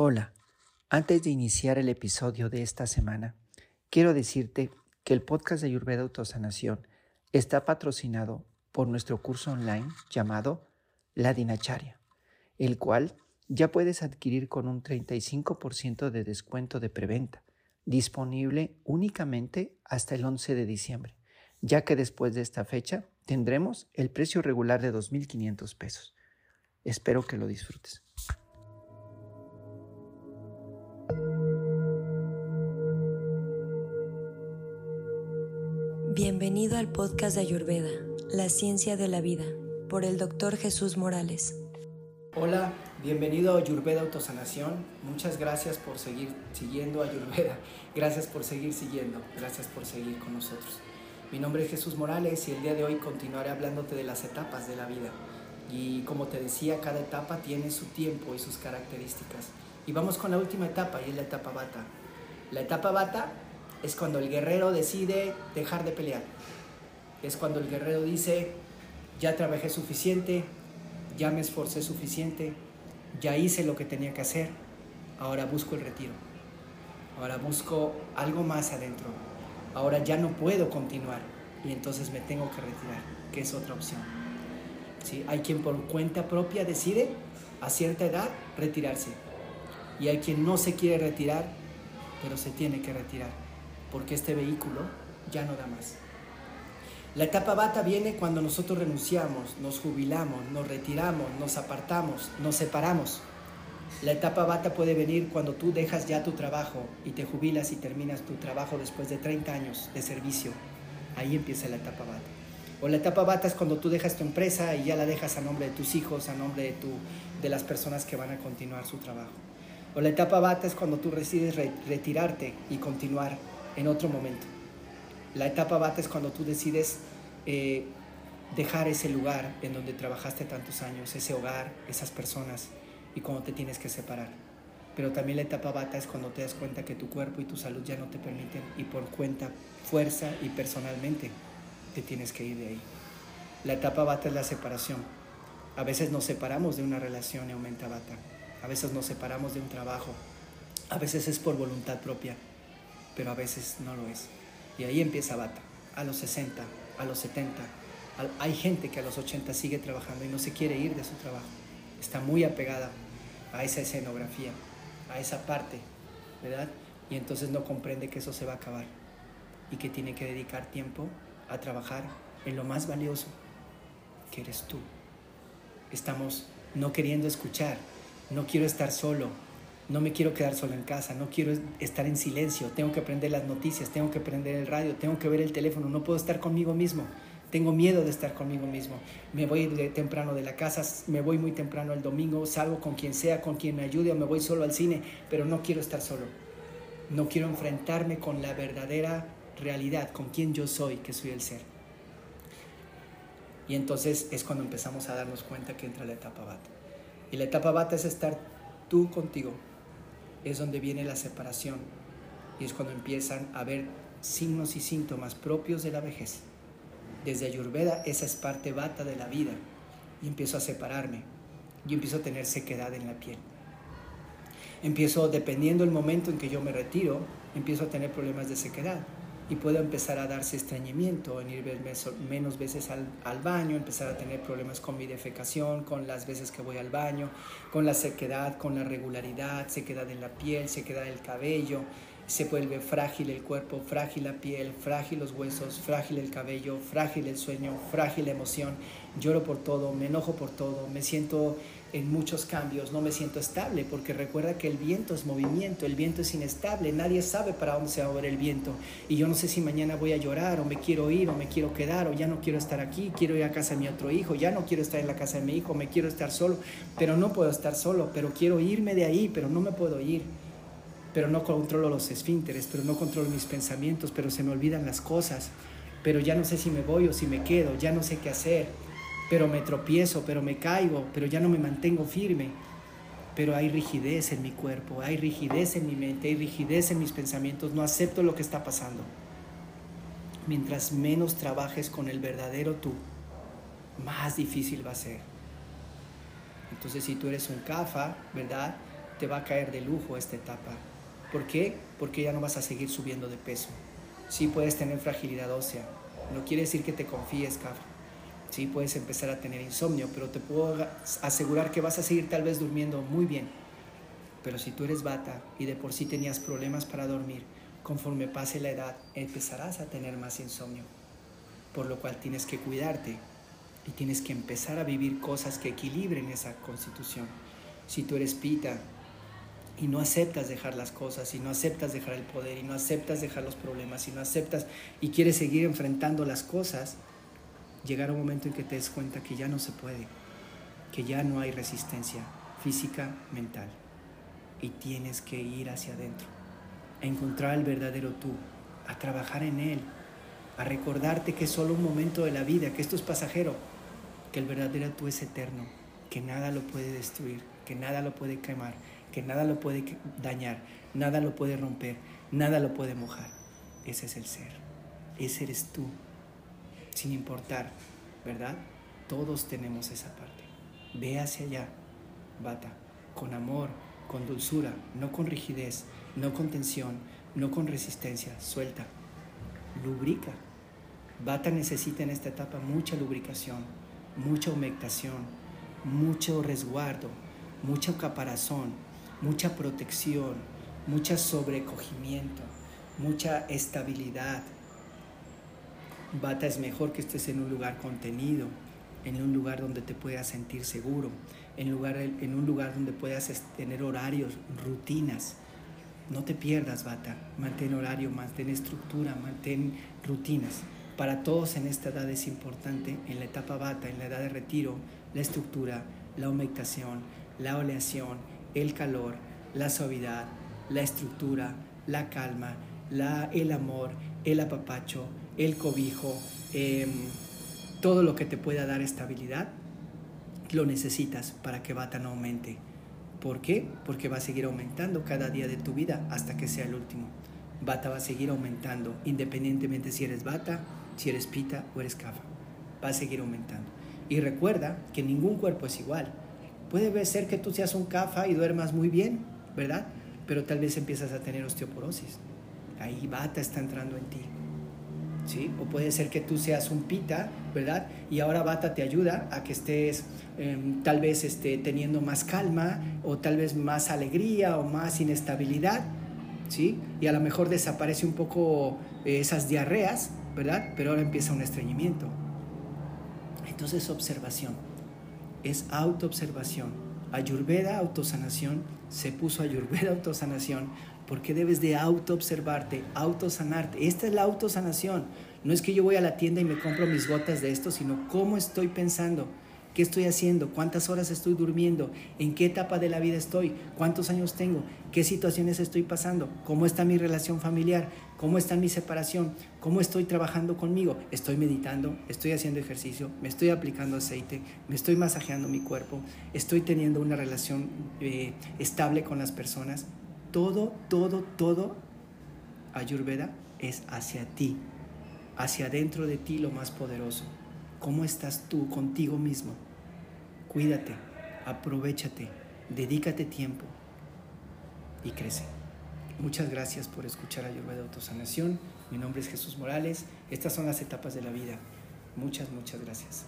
Hola, antes de iniciar el episodio de esta semana, quiero decirte que el podcast de Ayurveda Autosanación está patrocinado por nuestro curso online llamado La Dinacharya, el cual ya puedes adquirir con un 35% de descuento de preventa, disponible únicamente hasta el 11 de diciembre, ya que después de esta fecha tendremos el precio regular de 2.500 pesos. Espero que lo disfrutes. Bienvenido al podcast de Ayurveda, la ciencia de la vida, por el doctor Jesús Morales. Hola, bienvenido a Ayurveda Autosanación. Muchas gracias por seguir siguiendo Ayurveda. Gracias por seguir siguiendo. Gracias por seguir con nosotros. Mi nombre es Jesús Morales y el día de hoy continuaré hablándote de las etapas de la vida. Y como te decía, cada etapa tiene su tiempo y sus características. Y vamos con la última etapa y es la etapa bata. La etapa bata es cuando el guerrero decide dejar de pelear. Es cuando el guerrero dice, ya trabajé suficiente, ya me esforcé suficiente, ya hice lo que tenía que hacer, ahora busco el retiro. Ahora busco algo más adentro. Ahora ya no puedo continuar y entonces me tengo que retirar, que es otra opción. ¿Sí? Hay quien por cuenta propia decide a cierta edad retirarse y hay quien no se quiere retirar, pero se tiene que retirar porque este vehículo ya no da más. La etapa bata viene cuando nosotros renunciamos, nos jubilamos, nos retiramos, nos apartamos, nos separamos. La etapa bata puede venir cuando tú dejas ya tu trabajo y te jubilas y terminas tu trabajo después de 30 años de servicio. Ahí empieza la etapa bata. O la etapa bata es cuando tú dejas tu empresa y ya la dejas a nombre de tus hijos, a nombre de, tu, de las personas que van a continuar su trabajo. O la etapa bata es cuando tú decides retirarte y continuar en otro momento. La etapa bata es cuando tú decides eh, dejar ese lugar en donde trabajaste tantos años, ese hogar, esas personas, y cuando te tienes que separar. Pero también la etapa bata es cuando te das cuenta que tu cuerpo y tu salud ya no te permiten y por cuenta, fuerza y personalmente te tienes que ir de ahí. La etapa bata es la separación. A veces nos separamos de una relación y aumenta bata. A veces nos separamos de un trabajo. A veces es por voluntad propia pero a veces no lo es. Y ahí empieza Bata, a los 60, a los 70. Hay gente que a los 80 sigue trabajando y no se quiere ir de su trabajo. Está muy apegada a esa escenografía, a esa parte, ¿verdad? Y entonces no comprende que eso se va a acabar y que tiene que dedicar tiempo a trabajar en lo más valioso, que eres tú. Estamos no queriendo escuchar, no quiero estar solo, no me quiero quedar solo en casa, no quiero estar en silencio, tengo que aprender las noticias, tengo que prender el radio, tengo que ver el teléfono, no puedo estar conmigo mismo. Tengo miedo de estar conmigo mismo. Me voy de temprano de la casa, me voy muy temprano el domingo, salgo con quien sea, con quien me ayude o me voy solo al cine, pero no quiero estar solo. No quiero enfrentarme con la verdadera realidad, con quien yo soy, que soy el ser. Y entonces es cuando empezamos a darnos cuenta que entra la etapa bata. Y la etapa bata es estar tú contigo, es donde viene la separación y es cuando empiezan a ver signos y síntomas propios de la vejez. Desde Ayurveda esa es parte bata de la vida y empiezo a separarme y empiezo a tener sequedad en la piel. Empiezo, dependiendo el momento en que yo me retiro, empiezo a tener problemas de sequedad y puedo empezar a darse estreñimiento, en ir menos veces al, al, baño, empezar a tener problemas con mi defecación, con las veces que voy al baño, con la sequedad, con la regularidad, sequedad en la piel, sequedad del cabello, se vuelve frágil el cuerpo, frágil la piel, frágil los huesos, frágil el cabello, frágil el sueño, frágil la emoción, lloro por todo, me enojo por todo, me siento en muchos cambios, no me siento estable, porque recuerda que el viento es movimiento, el viento es inestable, nadie sabe para dónde se va a mover el viento, y yo no sé si mañana voy a llorar, o me quiero ir, o me quiero quedar, o ya no quiero estar aquí, quiero ir a casa de mi otro hijo, ya no quiero estar en la casa de mi hijo, me quiero estar solo, pero no puedo estar solo, pero quiero irme de ahí, pero no me puedo ir. Pero no controlo los esfínteres, pero no controlo mis pensamientos, pero se me olvidan las cosas, pero ya no sé si me voy o si me quedo, ya no sé qué hacer, pero me tropiezo, pero me caigo, pero ya no me mantengo firme, pero hay rigidez en mi cuerpo, hay rigidez en mi mente, hay rigidez en mis pensamientos, no acepto lo que está pasando. Mientras menos trabajes con el verdadero tú, más difícil va a ser. Entonces si tú eres un CAFA, ¿verdad? te va a caer de lujo esta etapa. ¿Por qué? Porque ya no vas a seguir subiendo de peso. Sí puedes tener fragilidad ósea. No quiere decir que te confíes, cabrón. Sí puedes empezar a tener insomnio, pero te puedo asegurar que vas a seguir tal vez durmiendo muy bien. Pero si tú eres bata y de por sí tenías problemas para dormir, conforme pase la edad empezarás a tener más insomnio. Por lo cual tienes que cuidarte y tienes que empezar a vivir cosas que equilibren esa constitución. Si tú eres pita y no aceptas dejar las cosas, y no aceptas dejar el poder, y no aceptas dejar los problemas, y no aceptas y quieres seguir enfrentando las cosas, llegará un momento en que te des cuenta que ya no se puede, que ya no hay resistencia física, mental, y tienes que ir hacia adentro, a encontrar el verdadero tú, a trabajar en él, a recordarte que es solo un momento de la vida, que esto es pasajero, que el verdadero tú es eterno, que nada lo puede destruir, que nada lo puede quemar, que nada lo puede dañar, nada lo puede romper, nada lo puede mojar. Ese es el ser, ese eres tú, sin importar, ¿verdad? Todos tenemos esa parte. Ve hacia allá, bata, con amor, con dulzura, no con rigidez, no con tensión, no con resistencia, suelta, lubrica. Bata necesita en esta etapa mucha lubricación, mucha humectación, mucho resguardo, mucho caparazón, mucha protección, mucho sobrecogimiento, mucha estabilidad. Bata es mejor que estés en un lugar contenido, en un lugar donde te puedas sentir seguro, en, lugar, en un lugar donde puedas tener horarios, rutinas. No te pierdas, Bata. Mantén horario, mantén estructura, mantén rutinas. Para todos en esta edad es importante, en la etapa Bata, en la edad de retiro, la estructura, la humectación, la oleación, el calor, la suavidad, la estructura, la calma, la, el amor, el apapacho, el cobijo, em, todo lo que te pueda dar estabilidad, lo necesitas para que Bata no aumente. ¿Por qué? Porque va a seguir aumentando cada día de tu vida hasta que sea el último. Bata va a seguir aumentando, independientemente si eres Bata, si eres Pita o eres Kafa. Va a seguir aumentando. Y recuerda que ningún cuerpo es igual. Puede ser que tú seas un CAFA y duermas muy bien, ¿verdad? Pero tal vez empiezas a tener osteoporosis. Ahí bata está entrando en ti. ¿Sí? O puede ser que tú seas un pita, ¿verdad? Y ahora bata te ayuda a que estés em, tal vez esté teniendo más calma o tal vez más alegría o más inestabilidad, ¿sí? Y a lo mejor desaparece un poco eh, esas diarreas, ¿verdad? Pero ahora empieza un estreñimiento. Entonces observación es autoobservación. Ayurveda, autosanación, se puso Ayurveda, autosanación, porque debes de autoobservarte, autosanarte. Esta es la autosanación. No es que yo voy a la tienda y me compro mis gotas de esto, sino cómo estoy pensando, qué estoy haciendo, cuántas horas estoy durmiendo, en qué etapa de la vida estoy, cuántos años tengo, qué situaciones estoy pasando, cómo está mi relación familiar, cómo está mi separación, cómo estoy trabajando conmigo. Estoy meditando, estoy haciendo ejercicio, me estoy aplicando aceite, me estoy masajeando mi cuerpo, estoy teniendo una relación eh, estable con las personas. Todo, todo, todo, Ayurveda es hacia ti, hacia dentro de ti lo más poderoso. ¿Cómo estás tú contigo mismo? Cuídate, aprovechate, dedícate tiempo y crece. Muchas gracias por escuchar Ayurveda Autosanación. Mi nombre es Jesús Morales. Estas son las etapas de la vida. Muchas, muchas gracias.